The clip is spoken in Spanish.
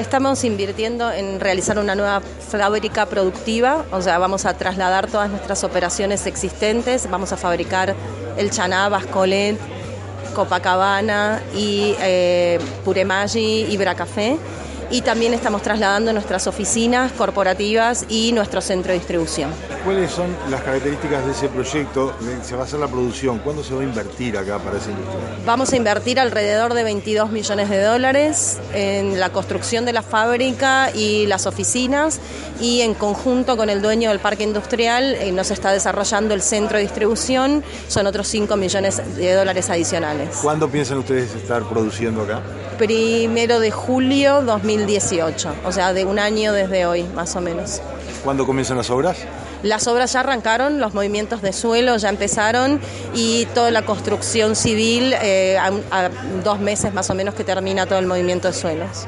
Estamos invirtiendo en realizar una nueva fábrica productiva, o sea, vamos a trasladar todas nuestras operaciones existentes, vamos a fabricar el chaná, bascolet, Copacabana y eh, Puremaggi y Bracafé y también estamos trasladando nuestras oficinas corporativas y nuestro centro de distribución. ¿Cuáles son las características de ese proyecto? Se va a hacer la producción. ¿Cuándo se va a invertir acá para esa industria? Vamos a invertir alrededor de 22 millones de dólares en la construcción de la fábrica y las oficinas y en conjunto con el dueño del parque industrial eh, nos está desarrollando el centro de distribución. Son otros 5 millones de dólares adicionales. ¿Cuándo piensan ustedes estar produciendo acá? Primero de julio 2018, o sea, de un año desde hoy, más o menos. ¿Cuándo comienzan las obras? Las obras ya arrancaron, los movimientos de suelo ya empezaron y toda la construcción civil eh, a, a dos meses más o menos que termina todo el movimiento de suelos.